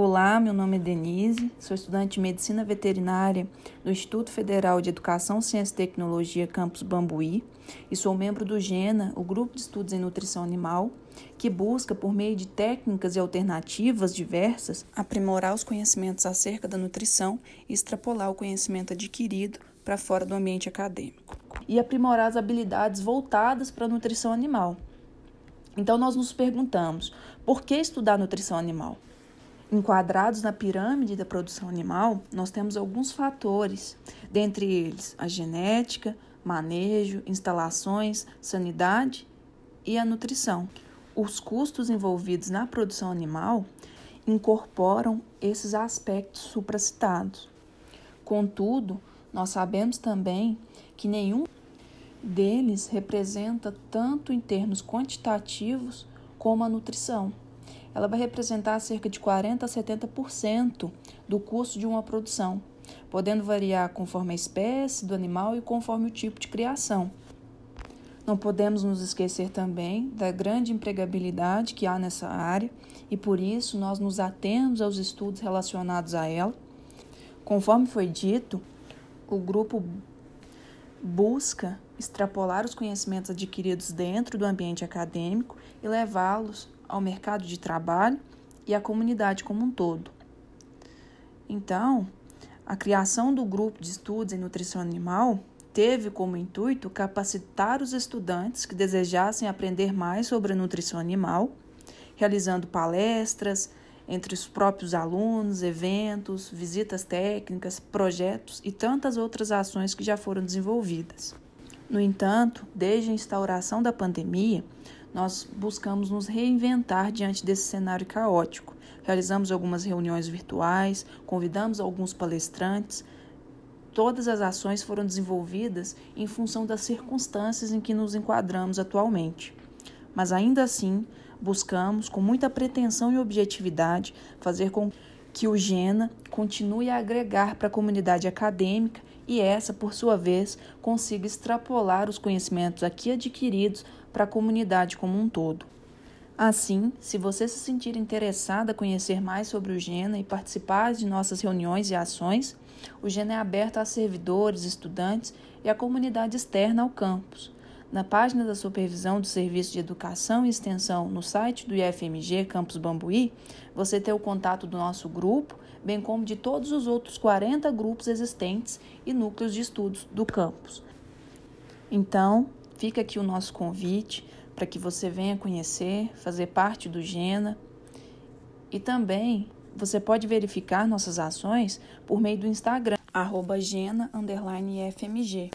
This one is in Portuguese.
Olá, meu nome é Denise, sou estudante de Medicina Veterinária do Instituto Federal de Educação, Ciência e Tecnologia Campus Bambuí e sou membro do GENA, o Grupo de Estudos em Nutrição Animal, que busca, por meio de técnicas e alternativas diversas, aprimorar os conhecimentos acerca da nutrição e extrapolar o conhecimento adquirido para fora do ambiente acadêmico. E aprimorar as habilidades voltadas para a nutrição animal. Então, nós nos perguntamos: por que estudar nutrição animal? Enquadrados na pirâmide da produção animal, nós temos alguns fatores, dentre eles a genética, manejo, instalações, sanidade e a nutrição. Os custos envolvidos na produção animal incorporam esses aspectos supracitados. Contudo, nós sabemos também que nenhum deles representa tanto em termos quantitativos como a nutrição ela vai representar cerca de 40 a 70% do custo de uma produção, podendo variar conforme a espécie do animal e conforme o tipo de criação. Não podemos nos esquecer também da grande empregabilidade que há nessa área e por isso nós nos atemos aos estudos relacionados a ela. Conforme foi dito, o grupo busca extrapolar os conhecimentos adquiridos dentro do ambiente acadêmico e levá-los ao mercado de trabalho e à comunidade como um todo. Então, a criação do grupo de estudos em nutrição animal teve como intuito capacitar os estudantes que desejassem aprender mais sobre a nutrição animal, realizando palestras entre os próprios alunos, eventos, visitas técnicas, projetos e tantas outras ações que já foram desenvolvidas. No entanto, desde a instauração da pandemia, nós buscamos nos reinventar diante desse cenário caótico. Realizamos algumas reuniões virtuais, convidamos alguns palestrantes. Todas as ações foram desenvolvidas em função das circunstâncias em que nos enquadramos atualmente. Mas ainda assim, buscamos, com muita pretensão e objetividade, fazer com que o GENA continue a agregar para a comunidade acadêmica e essa, por sua vez, consiga extrapolar os conhecimentos aqui adquiridos para a comunidade como um todo. Assim, se você se sentir interessado a conhecer mais sobre o GENA e participar de nossas reuniões e ações, o GENA é aberto a servidores, estudantes e a comunidade externa ao campus. Na página da Supervisão do Serviço de Educação e Extensão no site do IFMG Campus Bambuí, você tem o contato do nosso grupo, bem como de todos os outros 40 grupos existentes e núcleos de estudos do campus. Então, fica aqui o nosso convite para que você venha conhecer, fazer parte do GENA e também você pode verificar nossas ações por meio do Instagram, arroba gena_fmg.